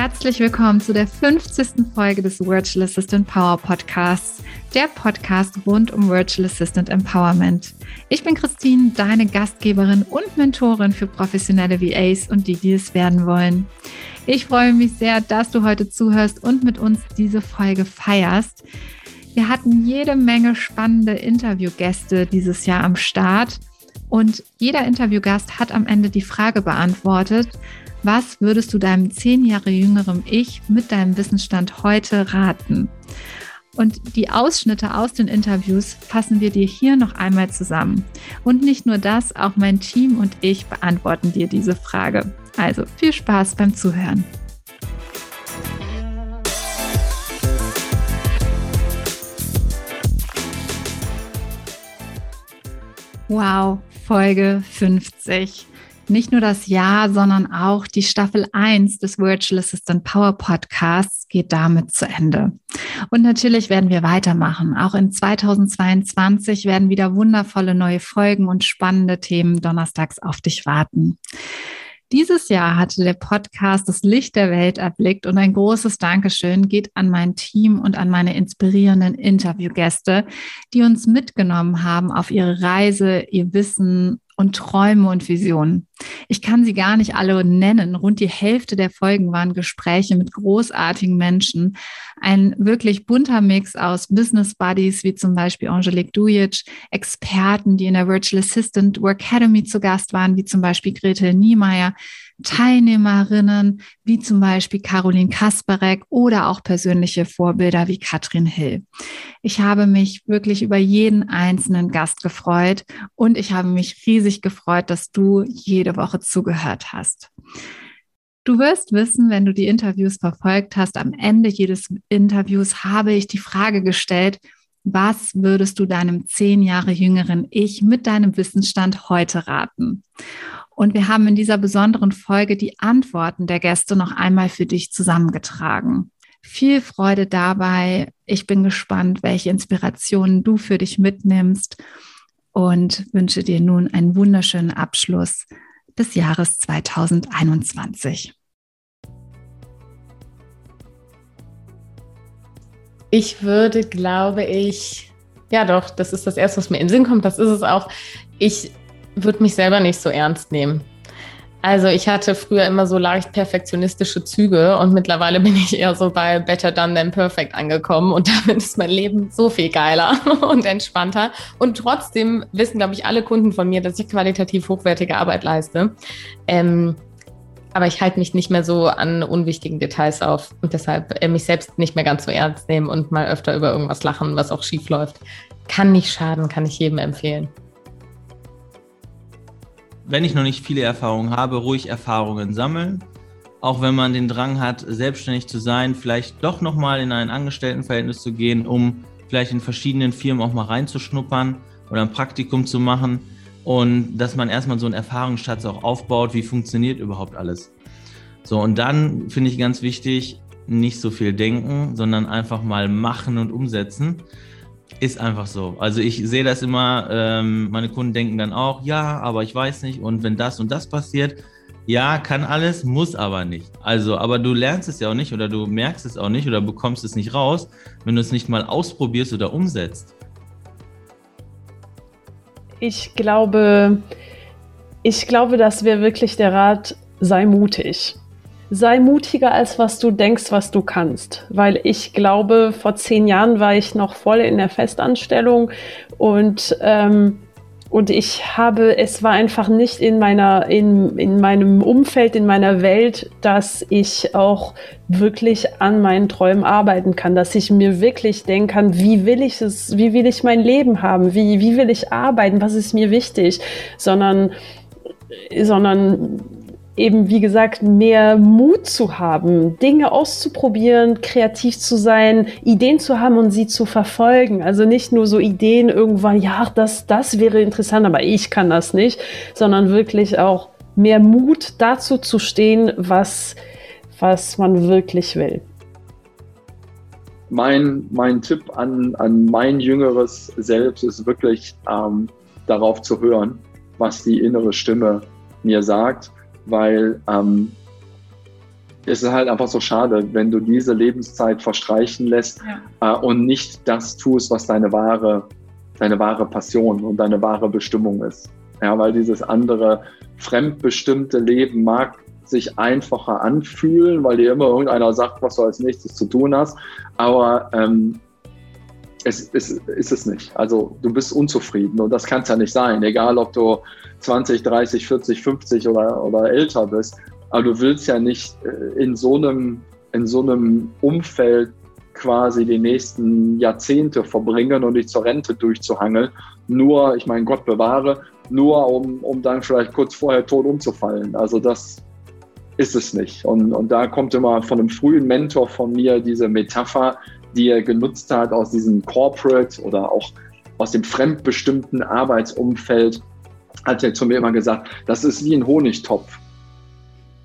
Herzlich willkommen zu der 50. Folge des Virtual Assistant Power Podcasts, der Podcast rund um Virtual Assistant Empowerment. Ich bin Christine, deine Gastgeberin und Mentorin für professionelle VAs und die, die es werden wollen. Ich freue mich sehr, dass du heute zuhörst und mit uns diese Folge feierst. Wir hatten jede Menge spannende Interviewgäste dieses Jahr am Start und jeder Interviewgast hat am Ende die Frage beantwortet, was würdest du deinem zehn Jahre jüngeren Ich mit deinem Wissensstand heute raten? Und die Ausschnitte aus den Interviews fassen wir dir hier noch einmal zusammen. Und nicht nur das, auch mein Team und ich beantworten dir diese Frage. Also viel Spaß beim Zuhören. Wow, Folge 50 nicht nur das Jahr, sondern auch die Staffel 1 des Virtual Assistant Power Podcasts geht damit zu Ende. Und natürlich werden wir weitermachen. Auch in 2022 werden wieder wundervolle neue Folgen und spannende Themen donnerstags auf dich warten. Dieses Jahr hatte der Podcast das Licht der Welt erblickt und ein großes Dankeschön geht an mein Team und an meine inspirierenden Interviewgäste, die uns mitgenommen haben auf ihre Reise, ihr Wissen und Träume und Visionen. Ich kann sie gar nicht alle nennen. Rund die Hälfte der Folgen waren Gespräche mit großartigen Menschen. Ein wirklich bunter Mix aus Business Buddies, wie zum Beispiel Angelique Dujic, Experten, die in der Virtual Assistant Academy zu Gast waren, wie zum Beispiel Gretel Niemeyer, Teilnehmerinnen wie zum Beispiel Caroline Kasperek oder auch persönliche Vorbilder wie Katrin Hill. Ich habe mich wirklich über jeden einzelnen Gast gefreut und ich habe mich riesig gefreut, dass du jede Woche zugehört hast. Du wirst wissen, wenn du die Interviews verfolgt hast, am Ende jedes Interviews habe ich die Frage gestellt, was würdest du deinem zehn Jahre jüngeren Ich mit deinem Wissensstand heute raten? Und wir haben in dieser besonderen Folge die Antworten der Gäste noch einmal für dich zusammengetragen. Viel Freude dabei. Ich bin gespannt, welche Inspirationen du für dich mitnimmst und wünsche dir nun einen wunderschönen Abschluss des Jahres 2021. Ich würde, glaube ich, ja doch, das ist das Erste, was mir in den Sinn kommt, das ist es auch. Ich würde mich selber nicht so ernst nehmen. Also ich hatte früher immer so leicht perfektionistische Züge und mittlerweile bin ich eher so bei Better Done Than Perfect angekommen und damit ist mein Leben so viel geiler und entspannter. Und trotzdem wissen, glaube ich, alle Kunden von mir, dass ich qualitativ hochwertige Arbeit leiste. Ähm, aber ich halte mich nicht mehr so an unwichtigen Details auf und deshalb äh, mich selbst nicht mehr ganz so ernst nehmen und mal öfter über irgendwas lachen, was auch schief läuft. Kann nicht schaden, kann ich jedem empfehlen wenn ich noch nicht viele Erfahrungen habe, ruhig Erfahrungen sammeln. Auch wenn man den Drang hat, selbstständig zu sein, vielleicht doch nochmal in ein Angestelltenverhältnis zu gehen, um vielleicht in verschiedenen Firmen auch mal reinzuschnuppern oder ein Praktikum zu machen. Und dass man erstmal so einen Erfahrungsschatz auch aufbaut, wie funktioniert überhaupt alles. So, und dann finde ich ganz wichtig, nicht so viel denken, sondern einfach mal machen und umsetzen. Ist einfach so. Also ich sehe das immer, ähm, meine Kunden denken dann auch, ja, aber ich weiß nicht. Und wenn das und das passiert, ja, kann alles, muss aber nicht. Also, aber du lernst es ja auch nicht oder du merkst es auch nicht oder bekommst es nicht raus, wenn du es nicht mal ausprobierst oder umsetzt. Ich glaube, ich glaube, das wäre wirklich der Rat, sei mutig sei mutiger als was du denkst, was du kannst. Weil ich glaube, vor zehn Jahren war ich noch voll in der Festanstellung und ähm, und ich habe, es war einfach nicht in meiner, in, in meinem Umfeld, in meiner Welt, dass ich auch wirklich an meinen Träumen arbeiten kann, dass ich mir wirklich denken kann, wie will ich es, wie will ich mein Leben haben, wie, wie will ich arbeiten, was ist mir wichtig, sondern, sondern eben, wie gesagt, mehr Mut zu haben, Dinge auszuprobieren, kreativ zu sein, Ideen zu haben und sie zu verfolgen. Also nicht nur so Ideen irgendwann, ja, das, das wäre interessant, aber ich kann das nicht, sondern wirklich auch mehr Mut dazu zu stehen, was, was man wirklich will. Mein, mein Tipp an, an mein jüngeres Selbst ist wirklich ähm, darauf zu hören, was die innere Stimme mir sagt weil ähm, es ist halt einfach so schade, wenn du diese Lebenszeit verstreichen lässt ja. äh, und nicht das tust, was deine wahre, deine wahre Passion und deine wahre Bestimmung ist. Ja, weil dieses andere fremdbestimmte Leben mag sich einfacher anfühlen, weil dir immer irgendeiner sagt, was du als nächstes zu tun hast. Aber ähm, es, es ist es nicht. Also du bist unzufrieden und das kann es ja nicht sein, egal ob du 20, 30, 40, 50 oder, oder älter bist. Aber du willst ja nicht äh, in so einem, in so einem Umfeld quasi die nächsten Jahrzehnte verbringen und dich zur Rente durchzuhangeln. Nur, ich meine, Gott bewahre, nur um, um dann vielleicht kurz vorher tot umzufallen. Also das ist es nicht. Und, und da kommt immer von einem frühen Mentor von mir diese Metapher, die er genutzt hat aus diesem Corporate oder auch aus dem fremdbestimmten Arbeitsumfeld, hat er zu mir immer gesagt, das ist wie ein Honigtopf.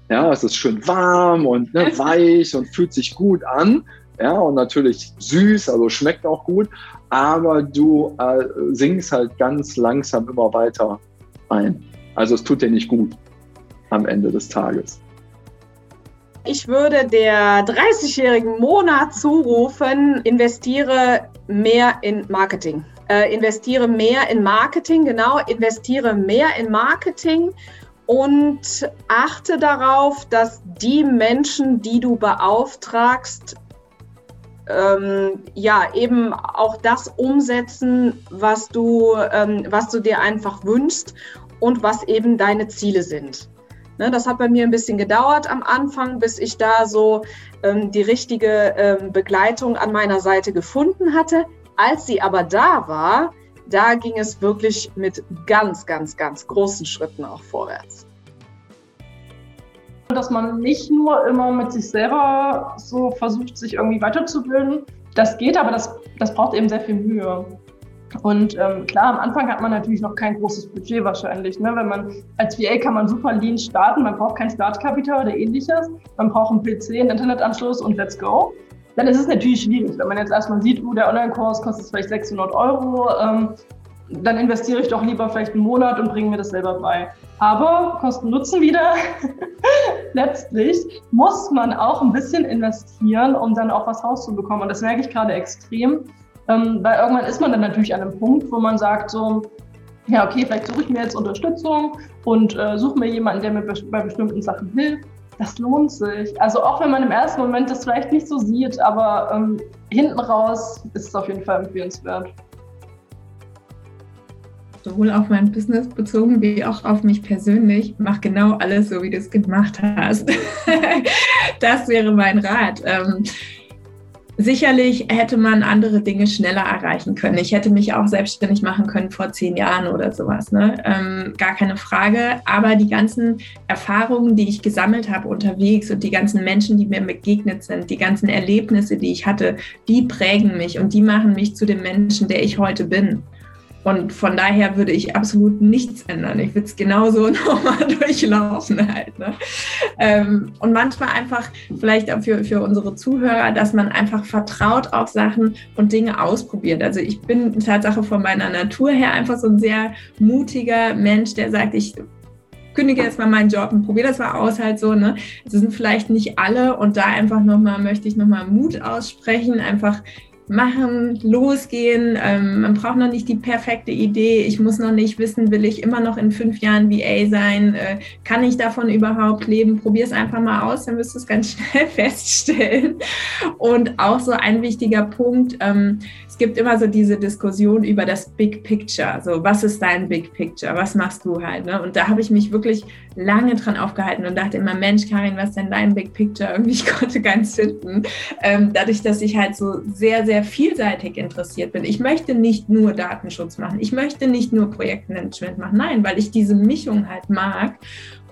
Ja, es ist schön warm und ne, weich und fühlt sich gut an. Ja, und natürlich süß, also schmeckt auch gut. Aber du äh, singst halt ganz langsam immer weiter ein. Also es tut dir nicht gut am Ende des Tages. Ich würde der 30-jährigen Mona zurufen, investiere mehr in Marketing. Äh, investiere mehr in Marketing, genau, investiere mehr in Marketing und achte darauf, dass die Menschen, die du beauftragst, ähm, ja, eben auch das umsetzen, was du, ähm, was du dir einfach wünschst und was eben deine Ziele sind. Ne, das hat bei mir ein bisschen gedauert am Anfang, bis ich da so ähm, die richtige ähm, Begleitung an meiner Seite gefunden hatte. Als sie aber da war, da ging es wirklich mit ganz, ganz, ganz großen Schritten auch vorwärts. Dass man nicht nur immer mit sich selber so versucht, sich irgendwie weiterzubilden. Das geht, aber das, das braucht eben sehr viel Mühe. Und ähm, klar, am Anfang hat man natürlich noch kein großes Budget wahrscheinlich. Ne? Wenn man als VA kann man super lean starten, man braucht kein Startkapital oder ähnliches, man braucht einen PC, einen Internetanschluss und let's go. Dann ist es natürlich schwierig, wenn man jetzt erstmal sieht, uh, der Online-Kurs kostet vielleicht 600 Euro, ähm, dann investiere ich doch lieber vielleicht einen Monat und bringe mir das selber bei. Aber Kosten Nutzen wieder. Letztlich muss man auch ein bisschen investieren, um dann auch was rauszubekommen. Und das merke ich gerade extrem ähm, weil irgendwann ist man dann natürlich an einem Punkt, wo man sagt so, ja, okay, vielleicht suche ich mir jetzt Unterstützung und äh, suche mir jemanden, der mir bei bestimmten Sachen hilft. Das lohnt sich. Also auch wenn man im ersten Moment das vielleicht nicht so sieht, aber ähm, hinten raus ist es auf jeden Fall empfehlenswert. Sowohl auf mein Business bezogen wie auch auf mich persönlich. Mach genau alles so, wie du es gemacht hast. das wäre mein Rat. Sicherlich hätte man andere Dinge schneller erreichen können. Ich hätte mich auch selbstständig machen können vor zehn Jahren oder sowas. Ne? Ähm, gar keine Frage. Aber die ganzen Erfahrungen, die ich gesammelt habe unterwegs und die ganzen Menschen, die mir begegnet sind, die ganzen Erlebnisse, die ich hatte, die prägen mich und die machen mich zu dem Menschen, der ich heute bin. Und von daher würde ich absolut nichts ändern. Ich würde es genauso nochmal durchlaufen halt. Ne? Ähm, und manchmal einfach, vielleicht auch für, für unsere Zuhörer, dass man einfach vertraut auf Sachen und Dinge ausprobiert. Also ich bin Tatsache von meiner Natur her einfach so ein sehr mutiger Mensch, der sagt, ich kündige jetzt mal meinen Job und probiere das mal aus halt so. Ne? Das sind vielleicht nicht alle und da einfach nochmal möchte ich nochmal Mut aussprechen, einfach machen, losgehen. Ähm, man braucht noch nicht die perfekte Idee. Ich muss noch nicht wissen, will ich immer noch in fünf Jahren VA sein? Äh, kann ich davon überhaupt leben? Probier es einfach mal aus, dann wirst du es ganz schnell feststellen. Und auch so ein wichtiger Punkt, ähm, es gibt immer so diese Diskussion über das Big Picture. So, was ist dein Big Picture? Was machst du halt? Ne? Und da habe ich mich wirklich lange dran aufgehalten und dachte immer, Mensch, Karin, was ist denn dein Big Picture? Irgendwie, ich konnte keins finden. Ähm, dadurch, dass ich halt so sehr, sehr vielseitig interessiert bin. Ich möchte nicht nur Datenschutz machen. Ich möchte nicht nur Projektmanagement machen. Nein, weil ich diese Mischung halt mag.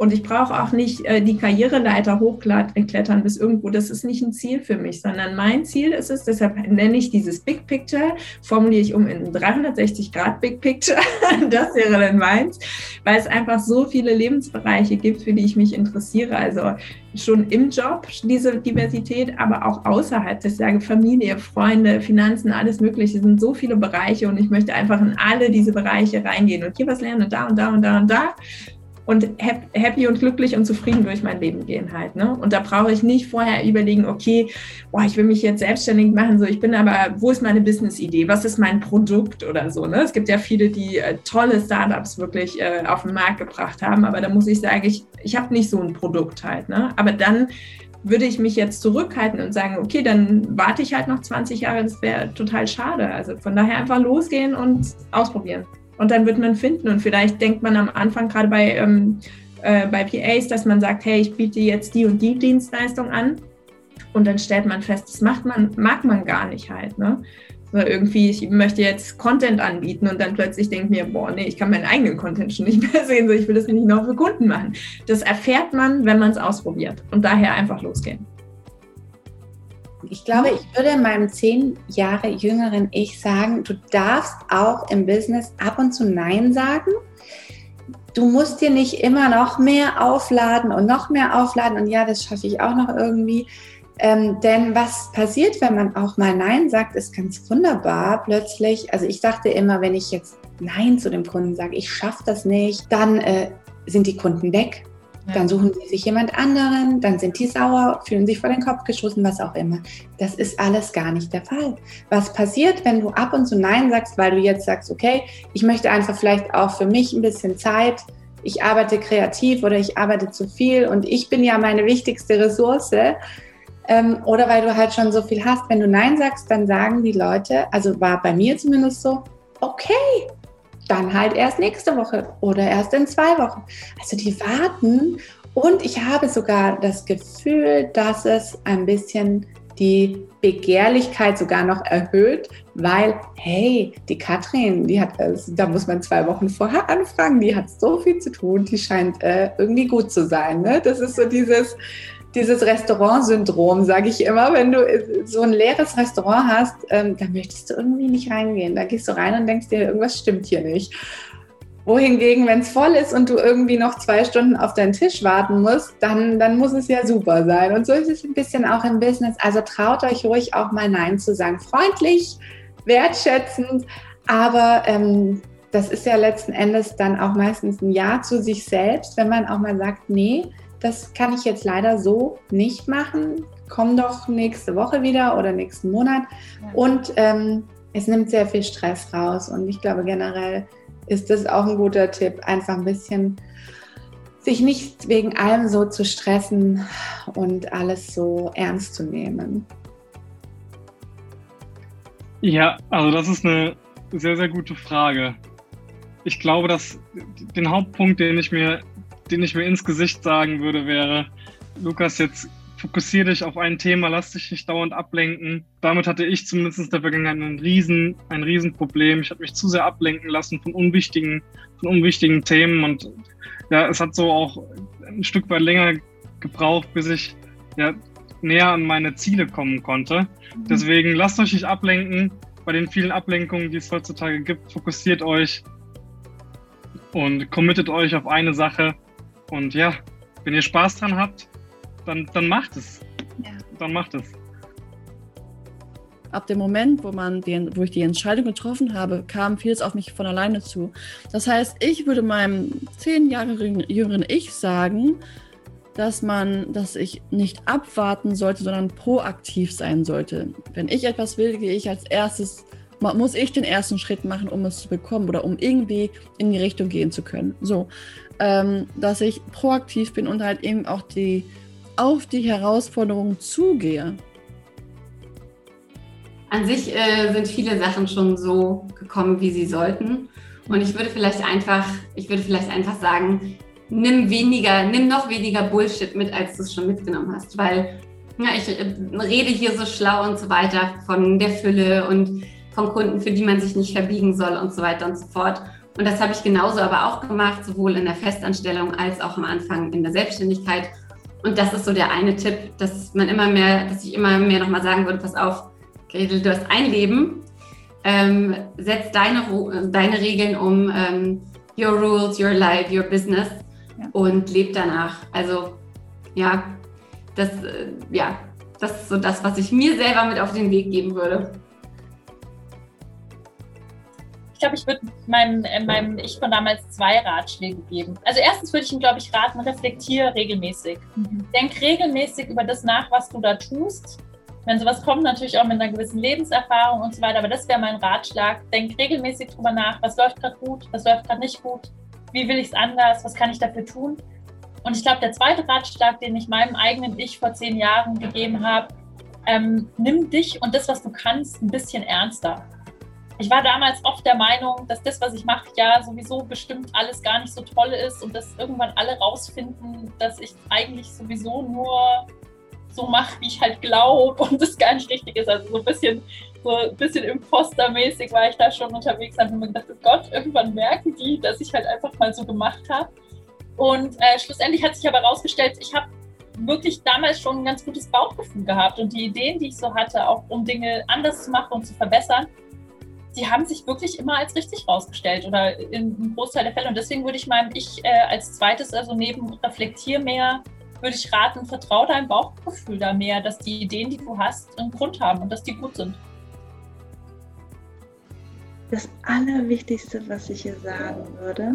Und ich brauche auch nicht äh, die Karriereleiter hochklettern bis irgendwo. Das ist nicht ein Ziel für mich, sondern mein Ziel ist es, deshalb nenne ich dieses Big Picture, formuliere ich um in 360 Grad Big Picture. das wäre dann meins, weil es einfach so viele Lebensbereiche gibt, für die ich mich interessiere. Also schon im Job diese Diversität, aber auch außerhalb. Das sage Familie, Freunde, Finanzen, alles Mögliche. Es sind so viele Bereiche und ich möchte einfach in alle diese Bereiche reingehen und hier was lernen und da und da und da und da und happy und glücklich und zufrieden durch mein Leben gehen halt. Ne? Und da brauche ich nicht vorher überlegen, okay, boah, ich will mich jetzt selbstständig machen, so ich bin aber, wo ist meine Business-Idee? Was ist mein Produkt oder so? Ne? Es gibt ja viele, die äh, tolle Startups wirklich äh, auf den Markt gebracht haben, aber da muss ich sagen, ich, ich habe nicht so ein Produkt halt. Ne? Aber dann würde ich mich jetzt zurückhalten und sagen, okay, dann warte ich halt noch 20 Jahre, das wäre total schade. Also von daher einfach losgehen und ausprobieren. Und dann wird man finden. Und vielleicht denkt man am Anfang gerade bei, ähm, äh, bei PAs, dass man sagt, hey, ich biete jetzt die und die Dienstleistung an. Und dann stellt man fest, das macht man, mag man gar nicht halt. Ne? Oder irgendwie, ich möchte jetzt Content anbieten und dann plötzlich denkt mir, boah, nee, ich kann meinen eigenen Content schon nicht mehr sehen, so ich will das nicht noch für Kunden machen. Das erfährt man, wenn man es ausprobiert. Und daher einfach losgehen. Ich glaube, ich würde meinem zehn Jahre jüngeren Ich sagen, du darfst auch im Business ab und zu Nein sagen. Du musst dir nicht immer noch mehr aufladen und noch mehr aufladen und ja, das schaffe ich auch noch irgendwie. Ähm, denn was passiert, wenn man auch mal Nein sagt, ist ganz wunderbar plötzlich. Also ich dachte immer, wenn ich jetzt Nein zu dem Kunden sage, ich schaffe das nicht, dann äh, sind die Kunden weg. Dann suchen sie sich jemand anderen, dann sind die sauer, fühlen sich vor den Kopf geschossen, was auch immer. Das ist alles gar nicht der Fall. Was passiert, wenn du ab und zu Nein sagst, weil du jetzt sagst, okay, ich möchte einfach vielleicht auch für mich ein bisschen Zeit, ich arbeite kreativ oder ich arbeite zu viel und ich bin ja meine wichtigste Ressource. Ähm, oder weil du halt schon so viel hast. Wenn du Nein sagst, dann sagen die Leute, also war bei mir zumindest so, okay, dann halt erst nächste Woche oder erst in zwei Wochen. Also die warten und ich habe sogar das Gefühl, dass es ein bisschen die Begehrlichkeit sogar noch erhöht, weil, hey, die Katrin, die hat, da muss man zwei Wochen vorher anfragen, die hat so viel zu tun, die scheint äh, irgendwie gut zu sein. Ne? Das ist so dieses, dieses Restaurant-Syndrom, sage ich immer. Wenn du äh, so ein leeres Restaurant hast, ähm, da möchtest du irgendwie nicht reingehen. Da gehst du rein und denkst dir, irgendwas stimmt hier nicht. Wohingegen, wenn es voll ist und du irgendwie noch zwei Stunden auf deinen Tisch warten musst, dann, dann muss es ja super sein. Und so ist es ein bisschen auch im Business. Also traut euch ruhig auch mal Nein zu sagen. Freundlich, wertschätzend, aber ähm, das ist ja letzten Endes dann auch meistens ein Ja zu sich selbst, wenn man auch mal sagt, nee, das kann ich jetzt leider so nicht machen. Komm doch nächste Woche wieder oder nächsten Monat. Ja. Und ähm, es nimmt sehr viel Stress raus. Und ich glaube generell ist das auch ein guter Tipp, einfach ein bisschen sich nicht wegen allem so zu stressen und alles so ernst zu nehmen. Ja, also das ist eine sehr, sehr gute Frage. Ich glaube, dass den Hauptpunkt, den ich mir den ich mir ins Gesicht sagen würde, wäre, Lukas, jetzt fokussiere dich auf ein Thema, lass dich nicht dauernd ablenken. Damit hatte ich zumindest in der Vergangenheit ein riesen, ein Riesenproblem. Ich habe mich zu sehr ablenken lassen von unwichtigen, von unwichtigen Themen und ja, es hat so auch ein Stück weit länger gebraucht, bis ich ja, näher an meine Ziele kommen konnte. Mhm. Deswegen lasst euch nicht ablenken. Bei den vielen Ablenkungen, die es heutzutage gibt, fokussiert euch und committet euch auf eine Sache und ja, wenn ihr Spaß dran habt, dann, dann macht es. Ja. Dann macht es. Ab dem Moment, wo, man den, wo ich die Entscheidung getroffen habe, kam vieles auf mich von alleine zu. Das heißt, ich würde meinem zehn Jahre jüngeren Ich sagen, dass man, dass ich nicht abwarten sollte, sondern proaktiv sein sollte. Wenn ich etwas will, gehe ich als erstes, muss ich den ersten Schritt machen, um es zu bekommen oder um irgendwie in die Richtung gehen zu können. So ähm, dass ich proaktiv bin und halt eben auch die, auf die Herausforderungen zugehe. An sich äh, sind viele Sachen schon so gekommen, wie sie sollten. Und ich würde vielleicht einfach, ich würde vielleicht einfach sagen, nimm weniger, nimm noch weniger Bullshit mit, als du es schon mitgenommen hast. Weil ja, ich äh, rede hier so schlau und so weiter von der Fülle und von Kunden, für die man sich nicht verbiegen soll und so weiter und so fort. Und das habe ich genauso aber auch gemacht, sowohl in der Festanstellung als auch am Anfang in der Selbstständigkeit. Und das ist so der eine Tipp, dass man immer mehr, dass ich immer mehr nochmal sagen würde, pass auf, Gretel, du hast ein Leben, ähm, setz deine, deine Regeln um, ähm, your rules, your life, your business ja. und leb danach. Also ja, das, äh, ja, das ist so das, was ich mir selber mit auf den Weg geben würde glaube, ich würde meinem, äh, meinem Ich von damals zwei Ratschläge geben. Also erstens würde ich ihm, glaube ich, raten, reflektiere regelmäßig. Mhm. Denk regelmäßig über das nach, was du da tust. Wenn sowas kommt, natürlich auch mit einer gewissen Lebenserfahrung und so weiter, aber das wäre mein Ratschlag. Denk regelmäßig drüber nach, was läuft gerade gut, was läuft gerade nicht gut, wie will ich es anders, was kann ich dafür tun. Und ich glaube, der zweite Ratschlag, den ich meinem eigenen Ich vor zehn Jahren gegeben habe, ähm, nimm dich und das, was du kannst, ein bisschen ernster. Ich war damals oft der Meinung, dass das, was ich mache, ja sowieso bestimmt alles gar nicht so toll ist und dass irgendwann alle rausfinden, dass ich eigentlich sowieso nur so mache, wie ich halt glaube und das gar nicht richtig ist. Also so ein bisschen, so ein bisschen impostermäßig war ich da schon unterwegs und habe mir gedacht, oh Gott, irgendwann merken die, dass ich halt einfach mal so gemacht habe. Und äh, schlussendlich hat sich aber herausgestellt, ich habe wirklich damals schon ein ganz gutes Bauchgefühl gehabt und die Ideen, die ich so hatte, auch um Dinge anders zu machen und zu verbessern, die haben sich wirklich immer als richtig rausgestellt oder in einem Großteil der Fälle. Und deswegen würde ich meinem Ich äh, als zweites, also neben Reflektier mehr, würde ich raten, vertraue deinem Bauchgefühl da mehr, dass die Ideen, die du hast, einen Grund haben und dass die gut sind. Das Allerwichtigste, was ich hier sagen würde,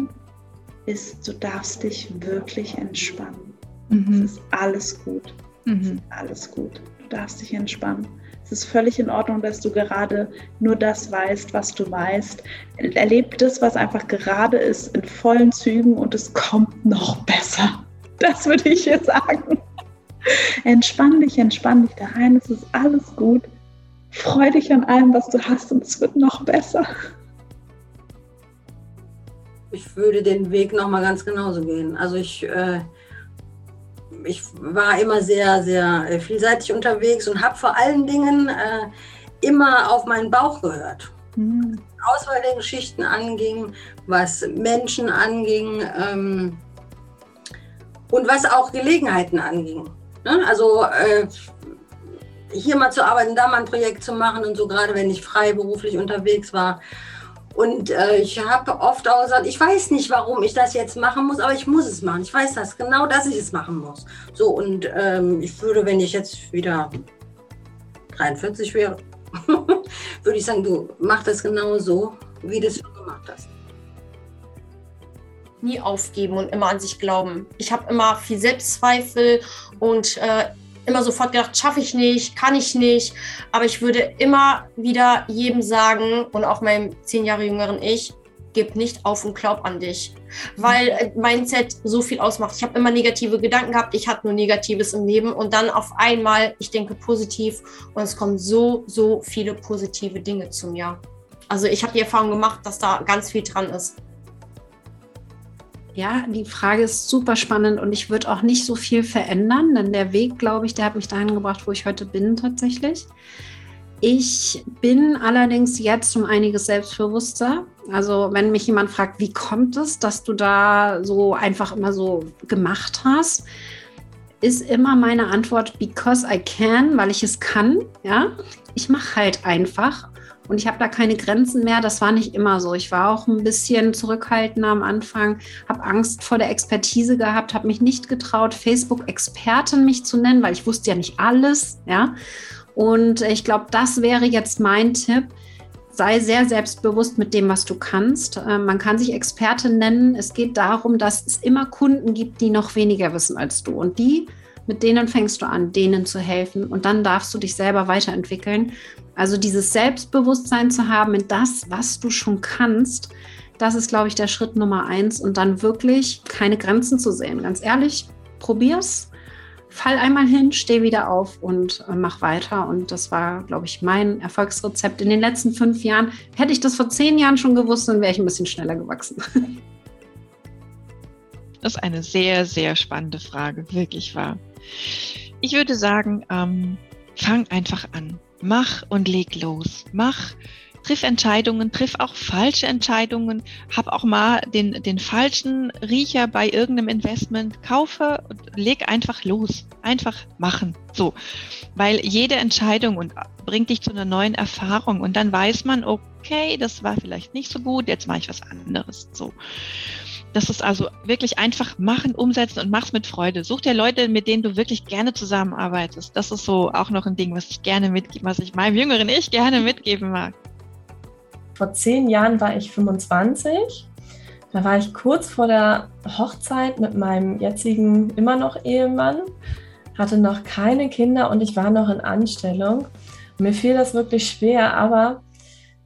ist, du darfst dich wirklich entspannen. Mhm. Es ist alles gut. Mhm. Es ist alles gut. Du darfst dich entspannen. Es ist völlig in Ordnung, dass du gerade nur das weißt, was du weißt. Erleb das, was einfach gerade ist, in vollen Zügen und es kommt noch besser. Das würde ich hier sagen. Entspann dich, entspann dich da rein. Es ist alles gut. Freu dich an allem, was du hast und es wird noch besser ich würde den Weg nochmal ganz genauso gehen. Also ich, äh, ich war immer sehr, sehr äh, vielseitig unterwegs und habe vor allen Dingen äh, immer auf meinen Bauch gehört. Mhm. Auswahl der Geschichten anging, was Menschen anging ähm, und was auch Gelegenheiten anging. Ne? Also äh, hier mal zu arbeiten, da mal ein Projekt zu machen und so, gerade wenn ich freiberuflich unterwegs war. Und äh, ich habe oft auch gesagt, ich weiß nicht, warum ich das jetzt machen muss, aber ich muss es machen. Ich weiß das genau, dass ich es machen muss. So, und ähm, ich würde, wenn ich jetzt wieder 43 wäre, würde ich sagen, du mach das genau so, wie du es gemacht hast nie aufgeben und immer an sich glauben. Ich habe immer viel Selbstzweifel und äh, immer sofort gedacht, schaffe ich nicht, kann ich nicht. Aber ich würde immer wieder jedem sagen und auch meinem zehn Jahre jüngeren Ich, gib nicht auf und glaub an dich. Weil äh, Mindset so viel ausmacht. Ich habe immer negative Gedanken gehabt, ich hatte nur Negatives im Leben und dann auf einmal, ich denke positiv und es kommen so, so viele positive Dinge zu mir. Also ich habe die Erfahrung gemacht, dass da ganz viel dran ist. Ja, die Frage ist super spannend und ich würde auch nicht so viel verändern, denn der Weg, glaube ich, der hat mich dahin gebracht, wo ich heute bin tatsächlich. Ich bin allerdings jetzt um einiges selbstbewusster. Also wenn mich jemand fragt, wie kommt es, dass du da so einfach immer so gemacht hast, ist immer meine Antwort, because I can, weil ich es kann. Ja, ich mache halt einfach und ich habe da keine Grenzen mehr. Das war nicht immer so. Ich war auch ein bisschen zurückhaltender am Anfang, habe Angst vor der Expertise gehabt, habe mich nicht getraut, Facebook-Expertin mich zu nennen, weil ich wusste ja nicht alles. Ja, und ich glaube, das wäre jetzt mein Tipp. Sei sehr selbstbewusst mit dem, was du kannst. Ähm, man kann sich Expertin nennen. Es geht darum, dass es immer Kunden gibt, die noch weniger wissen als du. Und die mit denen fängst du an, denen zu helfen und dann darfst du dich selber weiterentwickeln. Also dieses Selbstbewusstsein zu haben in das, was du schon kannst, das ist, glaube ich, der Schritt Nummer eins und dann wirklich keine Grenzen zu sehen. Ganz ehrlich, probier's, fall einmal hin, steh wieder auf und äh, mach weiter. Und das war, glaube ich, mein Erfolgsrezept in den letzten fünf Jahren. Hätte ich das vor zehn Jahren schon gewusst, dann wäre ich ein bisschen schneller gewachsen. Das ist eine sehr, sehr spannende Frage, wirklich wahr. Ich würde sagen, ähm, fang einfach an. Mach und leg los. Mach, triff Entscheidungen, triff auch falsche Entscheidungen. Hab auch mal den, den falschen Riecher bei irgendeinem Investment. Kaufe und leg einfach los. Einfach machen. So. Weil jede Entscheidung und bringt dich zu einer neuen Erfahrung und dann weiß man, okay, das war vielleicht nicht so gut, jetzt mache ich was anderes. So. Das ist also wirklich einfach machen, umsetzen und mach's mit Freude. Such dir Leute, mit denen du wirklich gerne zusammenarbeitest. Das ist so auch noch ein Ding, was ich gerne mitgebe, was ich meinem jüngeren Ich gerne mitgeben mag. vor zehn Jahren war ich 25. Da war ich kurz vor der Hochzeit mit meinem jetzigen immer noch Ehemann, hatte noch keine Kinder und ich war noch in Anstellung. Mir fiel das wirklich schwer, aber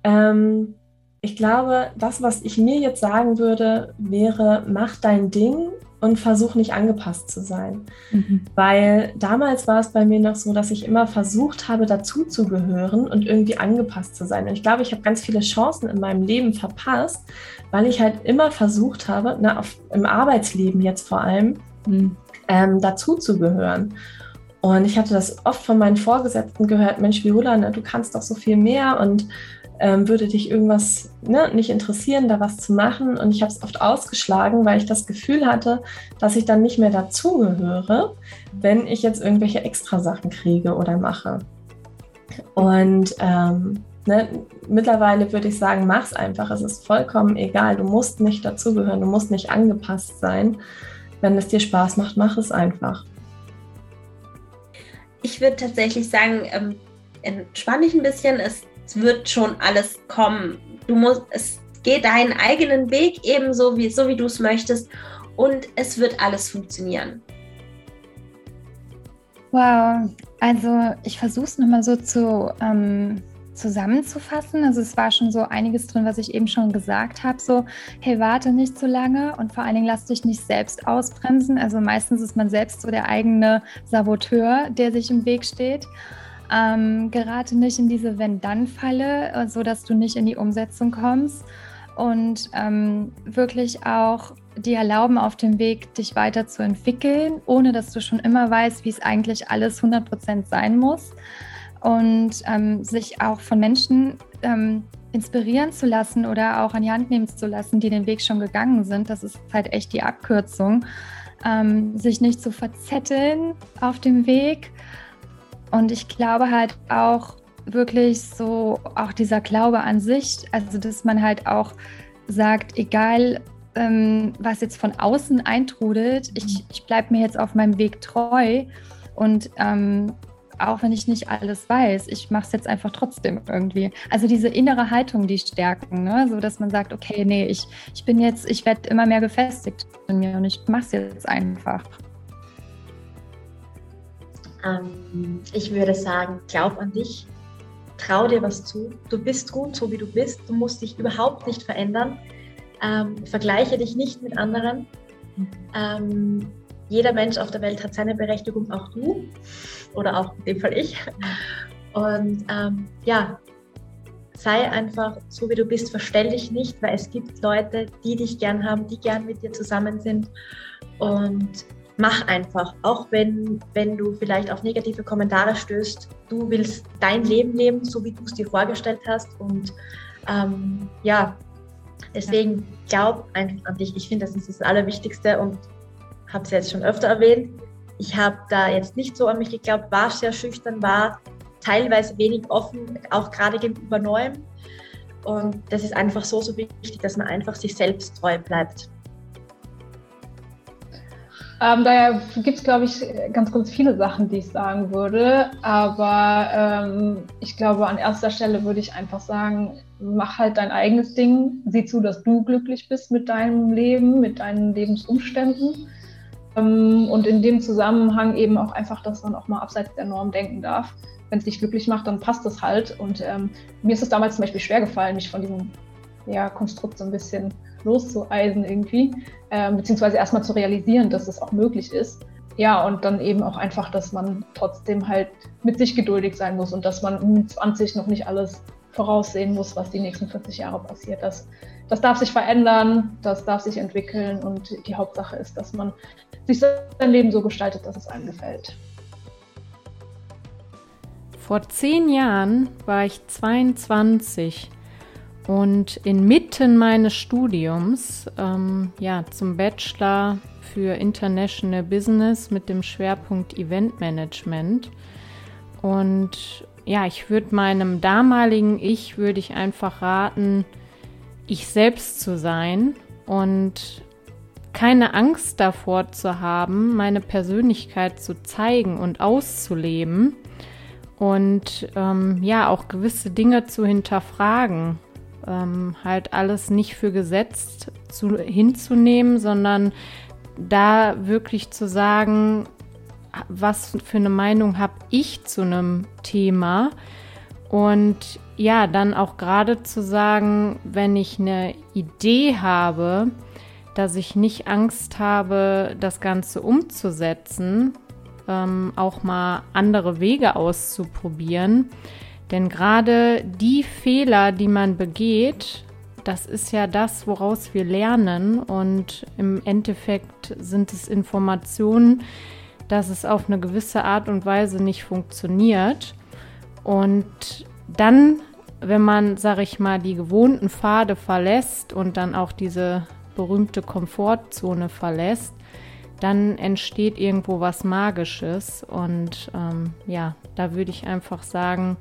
ähm, ich glaube, das, was ich mir jetzt sagen würde, wäre, mach dein Ding und versuch nicht angepasst zu sein. Mhm. Weil damals war es bei mir noch so, dass ich immer versucht habe, dazuzugehören und irgendwie angepasst zu sein. Und ich glaube, ich habe ganz viele Chancen in meinem Leben verpasst, weil ich halt immer versucht habe, na, auf, im Arbeitsleben jetzt vor allem, mhm. ähm, dazuzugehören. Und ich hatte das oft von meinen Vorgesetzten gehört, Mensch, Viola, ne, du kannst doch so viel mehr und ähm, würde dich irgendwas ne, nicht interessieren, da was zu machen. Und ich habe es oft ausgeschlagen, weil ich das Gefühl hatte, dass ich dann nicht mehr dazugehöre, wenn ich jetzt irgendwelche Extrasachen kriege oder mache. Und ähm, ne, mittlerweile würde ich sagen, mach es einfach. Es ist vollkommen egal. Du musst nicht dazugehören, du musst nicht angepasst sein. Wenn es dir Spaß macht, mach es einfach. Ich würde tatsächlich sagen, ähm, entspann dich ein bisschen. Es es wird schon alles kommen. Du musst, es geht deinen eigenen Weg ebenso wie, so wie du es möchtest und es wird alles funktionieren. Wow, also ich versuche es nochmal so zu, ähm, zusammenzufassen. Also es war schon so einiges drin, was ich eben schon gesagt habe. So, hey, warte nicht zu lange und vor allen Dingen lass dich nicht selbst ausbremsen. Also meistens ist man selbst so der eigene Saboteur, der sich im Weg steht. Ähm, gerate nicht in diese Wenn-Dann-Falle, äh, sodass du nicht in die Umsetzung kommst. Und ähm, wirklich auch dir erlauben, auf dem Weg dich weiterzuentwickeln, ohne dass du schon immer weißt, wie es eigentlich alles 100% sein muss. Und ähm, sich auch von Menschen ähm, inspirieren zu lassen oder auch an die Hand nehmen zu lassen, die den Weg schon gegangen sind. Das ist halt echt die Abkürzung. Ähm, sich nicht zu verzetteln auf dem Weg und ich glaube halt auch wirklich so, auch dieser Glaube an sich, also dass man halt auch sagt, egal ähm, was jetzt von außen eintrudelt, ich, ich bleibe mir jetzt auf meinem Weg treu und ähm, auch wenn ich nicht alles weiß, ich mache es jetzt einfach trotzdem irgendwie. Also diese innere Haltung, die stärken, ne? so dass man sagt, okay, nee, ich, ich bin jetzt, ich werde immer mehr gefestigt in mir und ich mache es jetzt einfach. Ähm, ich würde sagen, glaub an dich, trau dir was zu. Du bist gut, so wie du bist. Du musst dich überhaupt nicht verändern. Ähm, vergleiche dich nicht mit anderen. Ähm, jeder Mensch auf der Welt hat seine Berechtigung, auch du oder auch in dem Fall ich. Und ähm, ja, sei einfach so, wie du bist, verstell dich nicht, weil es gibt Leute, die dich gern haben, die gern mit dir zusammen sind. Und mach einfach, auch wenn, wenn du vielleicht auf negative Kommentare stößt. Du willst dein Leben leben, so wie du es dir vorgestellt hast. Und ähm, ja, deswegen glaub einfach an dich. Ich finde, das ist das Allerwichtigste und habe es jetzt schon öfter erwähnt. Ich habe da jetzt nicht so an mich geglaubt, war sehr schüchtern, war teilweise wenig offen, auch gerade gegenüber Neuem. Und das ist einfach so, so wichtig, dass man einfach sich selbst treu bleibt. Ähm, daher gibt es, glaube ich, ganz, ganz viele Sachen, die ich sagen würde. Aber ähm, ich glaube, an erster Stelle würde ich einfach sagen, mach halt dein eigenes Ding. Sieh zu, dass du glücklich bist mit deinem Leben, mit deinen Lebensumständen. Ähm, und in dem Zusammenhang eben auch einfach, dass man auch mal abseits der Norm denken darf. Wenn es dich glücklich macht, dann passt das halt. Und ähm, mir ist es damals zum Beispiel schwer gefallen, mich von diesem ja, Konstrukt so ein bisschen loszueisen irgendwie, äh, beziehungsweise erstmal zu realisieren, dass es auch möglich ist. Ja, und dann eben auch einfach, dass man trotzdem halt mit sich geduldig sein muss und dass man um 20 noch nicht alles voraussehen muss, was die nächsten 40 Jahre passiert. Das, das darf sich verändern, das darf sich entwickeln und die Hauptsache ist, dass man sich sein Leben so gestaltet, dass es einem gefällt. Vor zehn Jahren war ich 22 und inmitten meines Studiums, ähm, ja, zum Bachelor für International Business mit dem Schwerpunkt Event Management. Und ja, ich würde meinem damaligen Ich, würde ich einfach raten, ich selbst zu sein und keine Angst davor zu haben, meine Persönlichkeit zu zeigen und auszuleben und ähm, ja auch gewisse Dinge zu hinterfragen ähm, halt alles nicht für gesetzt zu, hinzunehmen, sondern da wirklich zu sagen, was für eine Meinung habe ich zu einem Thema und ja, dann auch gerade zu sagen, wenn ich eine Idee habe, dass ich nicht Angst habe, das Ganze umzusetzen, ähm, auch mal andere Wege auszuprobieren. Denn gerade die Fehler, die man begeht, das ist ja das, woraus wir lernen. Und im Endeffekt sind es Informationen, dass es auf eine gewisse Art und Weise nicht funktioniert. Und dann, wenn man, sag ich mal, die gewohnten Pfade verlässt und dann auch diese berühmte Komfortzone verlässt, dann entsteht irgendwo was Magisches. Und ähm, ja, da würde ich einfach sagen,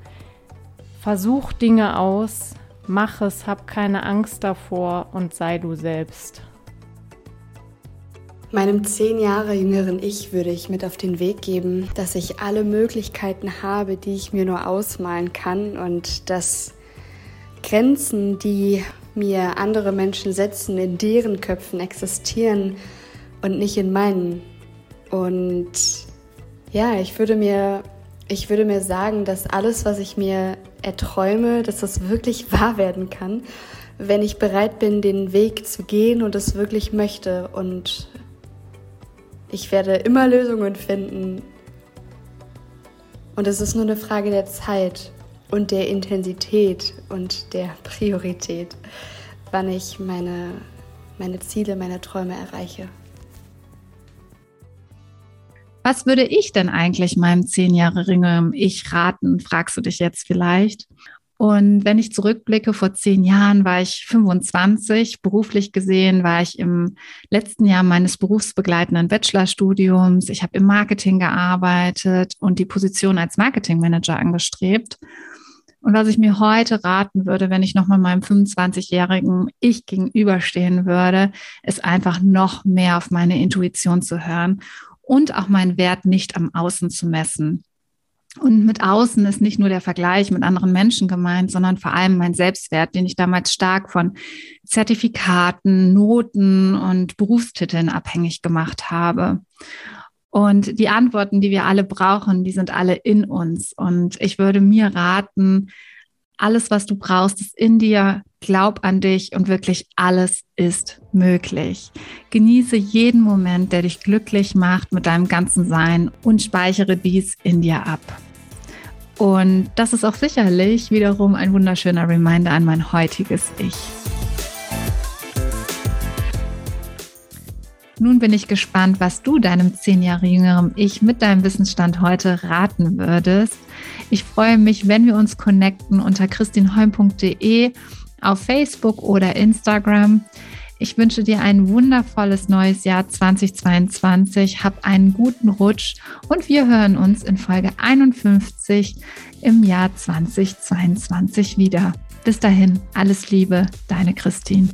versuch Dinge aus, mach es, hab keine Angst davor und sei du selbst. Meinem zehn Jahre jüngeren Ich würde ich mit auf den Weg geben, dass ich alle Möglichkeiten habe, die ich mir nur ausmalen kann und dass Grenzen, die mir andere Menschen setzen, in deren Köpfen existieren und nicht in meinen. Und ja, ich würde mir, ich würde mir sagen, dass alles, was ich mir erträume, dass das wirklich wahr werden kann, wenn ich bereit bin, den Weg zu gehen und es wirklich möchte und ich werde immer Lösungen finden. Und es ist nur eine Frage der Zeit und der Intensität und der Priorität, wann ich meine, meine Ziele, meine Träume erreiche. Was würde ich denn eigentlich meinem zehn Jahre jüngeren Ich raten, fragst du dich jetzt vielleicht. Und wenn ich zurückblicke, vor zehn Jahren war ich 25. Beruflich gesehen war ich im letzten Jahr meines berufsbegleitenden Bachelorstudiums. Ich habe im Marketing gearbeitet und die Position als Marketingmanager angestrebt. Und was ich mir heute raten würde, wenn ich nochmal meinem 25-jährigen Ich gegenüberstehen würde, ist einfach noch mehr auf meine Intuition zu hören und auch meinen Wert nicht am Außen zu messen. Und mit außen ist nicht nur der Vergleich mit anderen Menschen gemeint, sondern vor allem mein Selbstwert, den ich damals stark von Zertifikaten, Noten und Berufstiteln abhängig gemacht habe. Und die Antworten, die wir alle brauchen, die sind alle in uns. Und ich würde mir raten, alles, was du brauchst, ist in dir. Glaub an dich und wirklich alles ist möglich. Genieße jeden Moment, der dich glücklich macht mit deinem ganzen Sein und speichere dies in dir ab. Und das ist auch sicherlich wiederum ein wunderschöner Reminder an mein heutiges Ich. Nun bin ich gespannt, was du deinem zehn Jahre jüngeren Ich mit deinem Wissensstand heute raten würdest. Ich freue mich, wenn wir uns connecten unter christinholm.de auf Facebook oder Instagram. Ich wünsche dir ein wundervolles neues Jahr 2022. Hab einen guten Rutsch und wir hören uns in Folge 51 im Jahr 2022 wieder. Bis dahin, alles Liebe, deine Christine.